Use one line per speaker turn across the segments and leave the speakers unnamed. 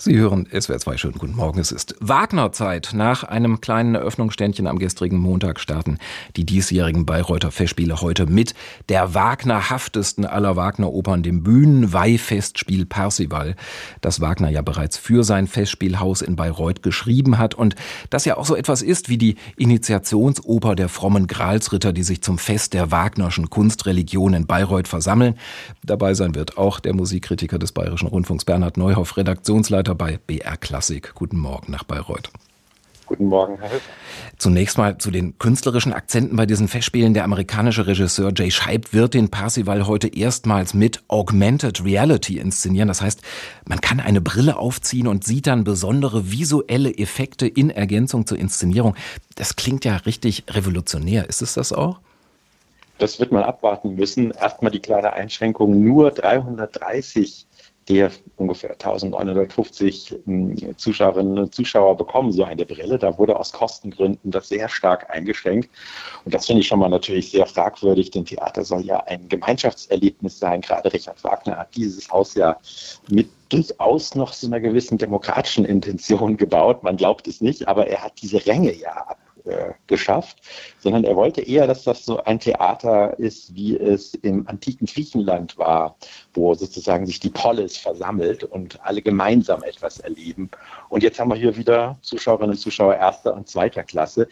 Sie hören SWR 2. Schönen guten Morgen. Es ist Wagner-Zeit. Nach einem kleinen Eröffnungsständchen am gestrigen Montag starten die diesjährigen Bayreuther Festspiele heute mit der Wagnerhaftesten aller Wagner-Opern, dem Bühnenweihfestspiel Parsival, das Wagner ja bereits für sein Festspielhaus in Bayreuth geschrieben hat und das ja auch so etwas ist wie die Initiationsoper der frommen Gralsritter, die sich zum Fest der Wagnerschen Kunstreligion in Bayreuth versammeln. Dabei sein wird auch der Musikkritiker des Bayerischen Rundfunks Bernhard Neuhoff, Redaktionsleiter bei BR Klassik. Guten Morgen nach Bayreuth.
Guten Morgen, Herr Höfer.
Zunächst mal zu den künstlerischen Akzenten bei diesen Festspielen. Der amerikanische Regisseur Jay Scheib wird den Parsival heute erstmals mit Augmented Reality inszenieren. Das heißt, man kann eine Brille aufziehen und sieht dann besondere visuelle Effekte in Ergänzung zur Inszenierung. Das klingt ja richtig revolutionär. Ist es das auch?
Das wird man abwarten müssen. Erstmal die kleine Einschränkung, nur 330 der ungefähr 1950 hm, Zuschauerinnen und Zuschauer bekommen so eine Brille. Da wurde aus Kostengründen das sehr stark eingeschränkt. Und das finde ich schon mal natürlich sehr fragwürdig, denn Theater soll ja ein Gemeinschaftserlebnis sein. Gerade Richard Wagner hat dieses Haus ja mit durchaus noch so einer gewissen demokratischen Intention gebaut. Man glaubt es nicht, aber er hat diese Ränge ja ab äh, geschafft, sondern er wollte eher, dass das so ein Theater ist, wie es im antiken Griechenland war, wo sozusagen sich die Polis versammelt und alle gemeinsam etwas erleben. Und jetzt haben wir hier wieder Zuschauerinnen und Zuschauer erster und zweiter Klasse.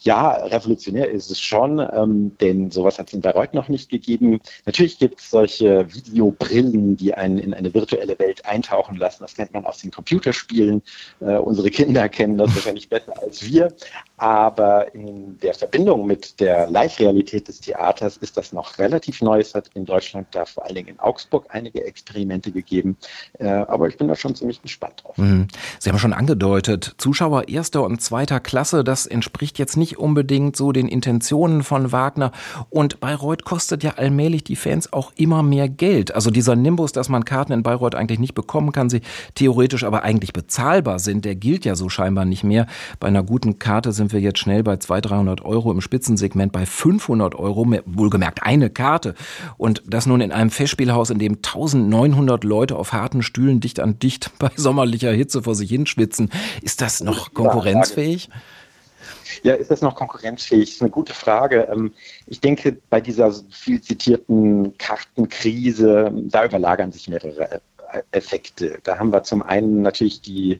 Ja, revolutionär ist es schon, ähm, denn sowas hat es in Bayreuth noch nicht gegeben. Natürlich gibt es solche Videobrillen, die einen in eine virtuelle Welt eintauchen lassen. Das kennt man aus den Computerspielen. Äh, unsere Kinder kennen das wahrscheinlich besser als wir. Aber in der Verbindung mit der Live-Realität des Theaters ist das noch relativ neu. Es hat in Deutschland da vor allen Dingen in Augsburg einige Experimente gegeben. Äh, aber ich bin da schon ziemlich gespannt drauf. Mhm.
Sie haben schon angedeutet, Zuschauer erster und zweiter Klasse, das entspricht jetzt nicht unbedingt so den Intentionen von Wagner. Und Bayreuth kostet ja allmählich die Fans auch immer mehr Geld. Also dieser Nimbus, dass man Karten in Bayreuth eigentlich nicht bekommen kann, sie theoretisch aber eigentlich bezahlbar sind, der gilt ja so scheinbar nicht mehr. Bei einer guten Karte sind wir jetzt schnell bei 200, 300 Euro, im Spitzensegment bei 500 Euro, wohlgemerkt eine Karte. Und das nun in einem Festspielhaus, in dem 1900 Leute auf harten Stühlen dicht an dicht bei sommerlicher Hitze vor sich hinschwitzen. Ist das noch konkurrenzfähig?
Ja, ist das noch konkurrenzfähig? Das ist eine gute Frage. Ähm, ich denke, bei dieser viel zitierten Kartenkrise, da überlagern sich mehrere Effekte. Da haben wir zum einen natürlich die äh,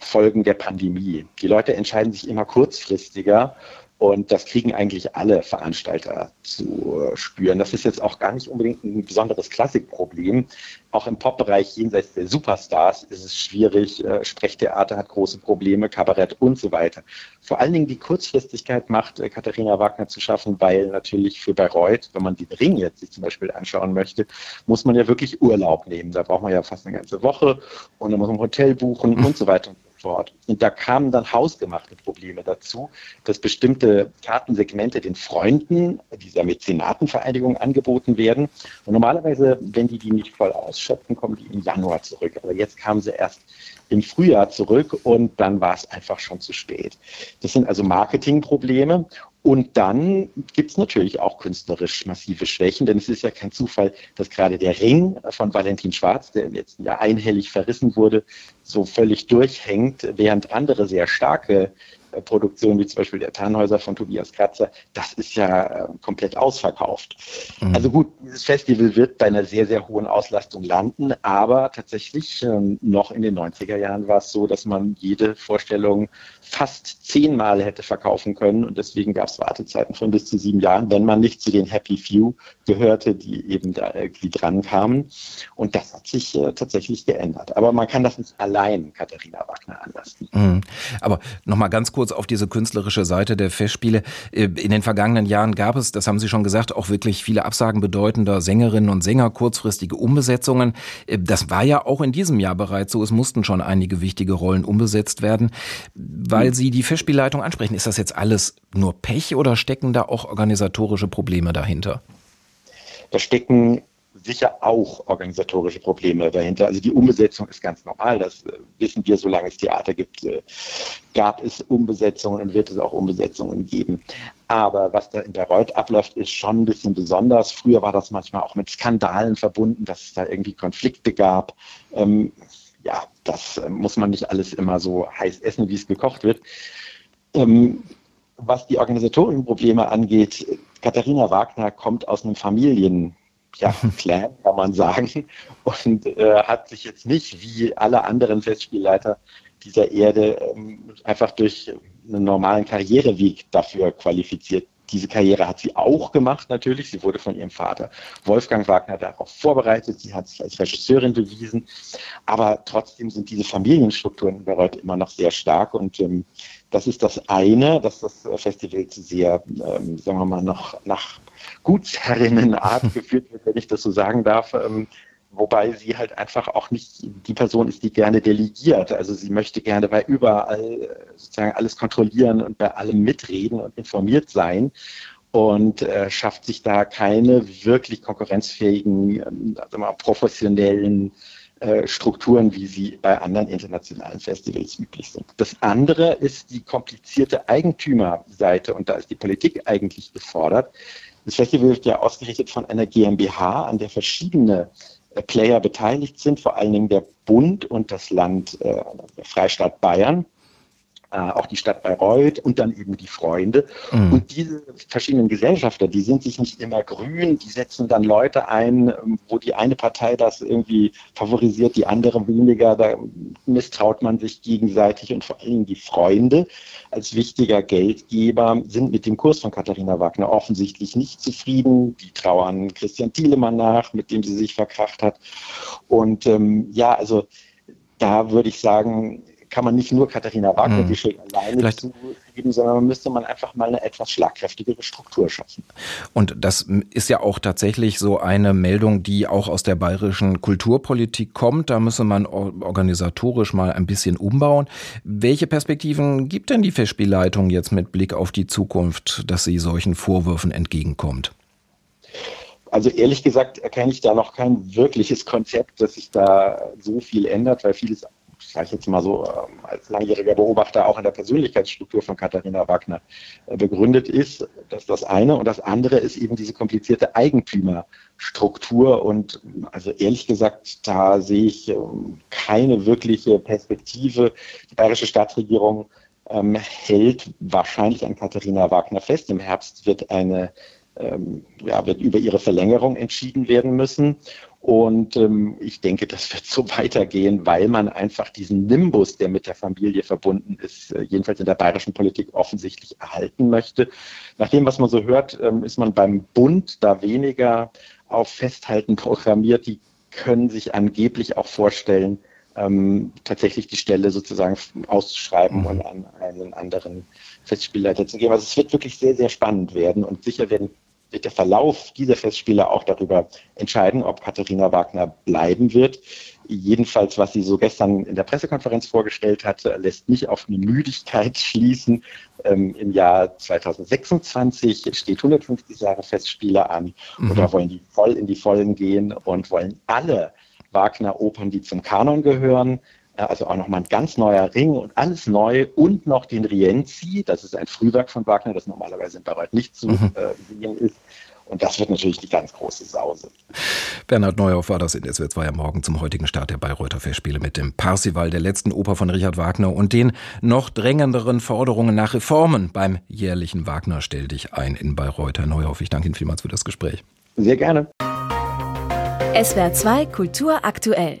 Folgen der Pandemie. Die Leute entscheiden sich immer kurzfristiger und das kriegen eigentlich alle Veranstalter zu spüren. Das ist jetzt auch gar nicht unbedingt ein besonderes Klassikproblem. Auch im Pop-Bereich jenseits der Superstars ist es schwierig. Äh, Sprechtheater hat große Probleme, Kabarett und so weiter. Vor allen Dingen die Kurzfristigkeit macht äh, Katharina Wagner zu schaffen, weil natürlich für Bayreuth, wenn man den Ring jetzt sich zum Beispiel anschauen möchte, muss man ja wirklich Urlaub nehmen. Da braucht man ja fast eine ganze Woche und dann muss man ein Hotel buchen und so weiter fort. Und da kamen dann hausgemachte Probleme dazu, dass bestimmte Kartensegmente den Freunden dieser Mäzenatenvereinigung angeboten werden. Und normalerweise, wenn die die nicht voll ausschöpfen, kommen die im Januar zurück. Aber jetzt kamen sie erst im Frühjahr zurück und dann war es einfach schon zu spät. Das sind also Marketingprobleme und dann gibt es natürlich auch künstlerisch massive Schwächen, denn es ist ja kein Zufall, dass gerade der Ring von Valentin Schwarz, der im letzten Jahr einhellig verrissen wurde, so völlig durchhängt, während andere sehr starke Produktionen wie zum Beispiel der Tannhäuser von Tobias Kratzer, das ist ja äh, komplett ausverkauft. Mhm. Also gut, dieses Festival wird bei einer sehr, sehr hohen Auslastung landen, aber tatsächlich ähm, noch in den 90er Jahren war es so, dass man jede Vorstellung fast zehnmal hätte verkaufen können und deswegen gab es Wartezeiten von bis zu sieben Jahren, wenn man nicht zu den Happy Few gehörte, die eben da irgendwie dran kamen. Und das hat sich äh, tatsächlich geändert. Aber man kann das nicht allein Katharina Wagner anlassen.
Mhm. Aber nochmal ganz kurz auf diese künstlerische Seite der Festspiele. Äh, in den vergangenen Jahren gab es, das haben Sie schon gesagt, auch wirklich viele Absagen bedeutender Sängerinnen und Sänger, kurzfristige Umbesetzungen. Äh, das war ja auch in diesem Jahr bereits so. Es mussten schon einige wichtige Rollen umbesetzt werden. Weil Sie die Festspielleitung ansprechen, ist das jetzt alles nur Pech oder stecken da auch organisatorische Probleme dahinter?
Da stecken sicher auch organisatorische Probleme dahinter. Also die Umbesetzung ist ganz normal, das äh, wissen wir, solange es Theater gibt, äh, gab es Umbesetzungen und wird es auch Umbesetzungen geben. Aber was da in Bayreuth abläuft, ist schon ein bisschen besonders. Früher war das manchmal auch mit Skandalen verbunden, dass es da irgendwie Konflikte gab. Ähm, ja, das äh, muss man nicht alles immer so heiß essen, wie es gekocht wird. Ähm, was die organisatorischen Probleme angeht, Katharina Wagner kommt aus einem Familien, ja, Clan, kann man sagen, und äh, hat sich jetzt nicht wie alle anderen Festspielleiter dieser Erde ähm, einfach durch einen normalen Karriereweg dafür qualifiziert. Diese Karriere hat sie auch gemacht, natürlich. Sie wurde von ihrem Vater Wolfgang Wagner darauf vorbereitet. Sie hat sich als Regisseurin bewiesen. Aber trotzdem sind diese Familienstrukturen in Bayreuth immer noch sehr stark. Und ähm, das ist das eine, dass das Festival sehr, ähm, sagen wir mal, noch nach Gutsherrinnenart geführt wird, wenn ich das so sagen darf. Ähm, wobei sie halt einfach auch nicht die Person ist, die gerne delegiert. Also sie möchte gerne bei überall äh, sozusagen alles kontrollieren und bei allem mitreden und informiert sein und äh, schafft sich da keine wirklich konkurrenzfähigen, also mal professionellen äh, Strukturen, wie sie bei anderen internationalen Festivals üblich sind. Das andere ist die komplizierte Eigentümerseite und da ist die Politik eigentlich gefordert. Das Festival wird ja ausgerichtet von einer GmbH, an der verschiedene äh, Player beteiligt sind, vor allen Dingen der Bund und das Land, äh, der Freistaat Bayern äh, auch die Stadt Bayreuth und dann eben die Freunde. Mhm. Und diese verschiedenen Gesellschafter, die sind sich nicht immer grün, die setzen dann Leute ein, ähm, wo die eine Partei das irgendwie favorisiert, die andere weniger. Da misstraut man sich gegenseitig und vor allem die Freunde als wichtiger Geldgeber sind mit dem Kurs von Katharina Wagner offensichtlich nicht zufrieden. Die trauern Christian Thielemann nach, mit dem sie sich verkracht hat. Und ähm, ja, also da würde ich sagen, kann man nicht nur Katharina Wagner mhm. die Schuld alleine Vielleicht. zugeben, sondern müsste man einfach mal eine etwas schlagkräftigere Struktur schaffen.
Und das ist ja auch tatsächlich so eine Meldung, die auch aus der bayerischen Kulturpolitik kommt. Da müsse man organisatorisch mal ein bisschen umbauen. Welche Perspektiven gibt denn die Festspielleitung jetzt mit Blick auf die Zukunft, dass sie solchen Vorwürfen entgegenkommt?
Also ehrlich gesagt erkenne ich da noch kein wirkliches Konzept, dass sich da so viel ändert, weil vieles sage ich jetzt mal so, ähm, als langjähriger Beobachter auch in der Persönlichkeitsstruktur von Katharina Wagner äh, begründet ist. Das ist das eine. Und das andere ist eben diese komplizierte Eigentümerstruktur. Und also ehrlich gesagt, da sehe ich ähm, keine wirkliche Perspektive. Die bayerische Staatsregierung ähm, hält wahrscheinlich an Katharina Wagner fest. Im Herbst wird eine ähm, ja, wird über ihre Verlängerung entschieden werden müssen. Und ähm, ich denke, das wird so weitergehen, weil man einfach diesen Nimbus, der mit der Familie verbunden ist, äh, jedenfalls in der bayerischen Politik offensichtlich erhalten möchte. Nach dem, was man so hört, ähm, ist man beim Bund da weniger auf Festhalten programmiert. Die können sich angeblich auch vorstellen, ähm, tatsächlich die Stelle sozusagen auszuschreiben mhm. und an einen anderen Festspielleiter zu geben. Also es wird wirklich sehr, sehr spannend werden und sicher werden wird der Verlauf dieser Festspiele auch darüber entscheiden, ob Katharina Wagner bleiben wird. Jedenfalls, was sie so gestern in der Pressekonferenz vorgestellt hat, lässt nicht auf eine Müdigkeit schließen. Ähm, Im Jahr 2026 steht 150 Jahre Festspiele an mhm. oder wollen die voll in die Vollen gehen und wollen alle Wagner-Opern, die zum Kanon gehören, also auch nochmal ein ganz neuer Ring und alles neu und noch den Rienzi, das ist ein Frühwerk von Wagner, das normalerweise in Bayreuth nicht zu mhm. äh, sehen ist. Und das wird natürlich die ganz große Sause.
Bernhard Neuhoff war das in SWR 2 am Morgen zum heutigen Start der Bayreuther Festspiele mit dem Parsival, der letzten Oper von Richard Wagner und den noch drängenderen Forderungen nach Reformen beim jährlichen Wagner Stell dich ein in Bayreuth. Herr Neuhoff, ich danke Ihnen vielmals für das Gespräch.
Sehr gerne.
SWR 2 Kultur aktuell.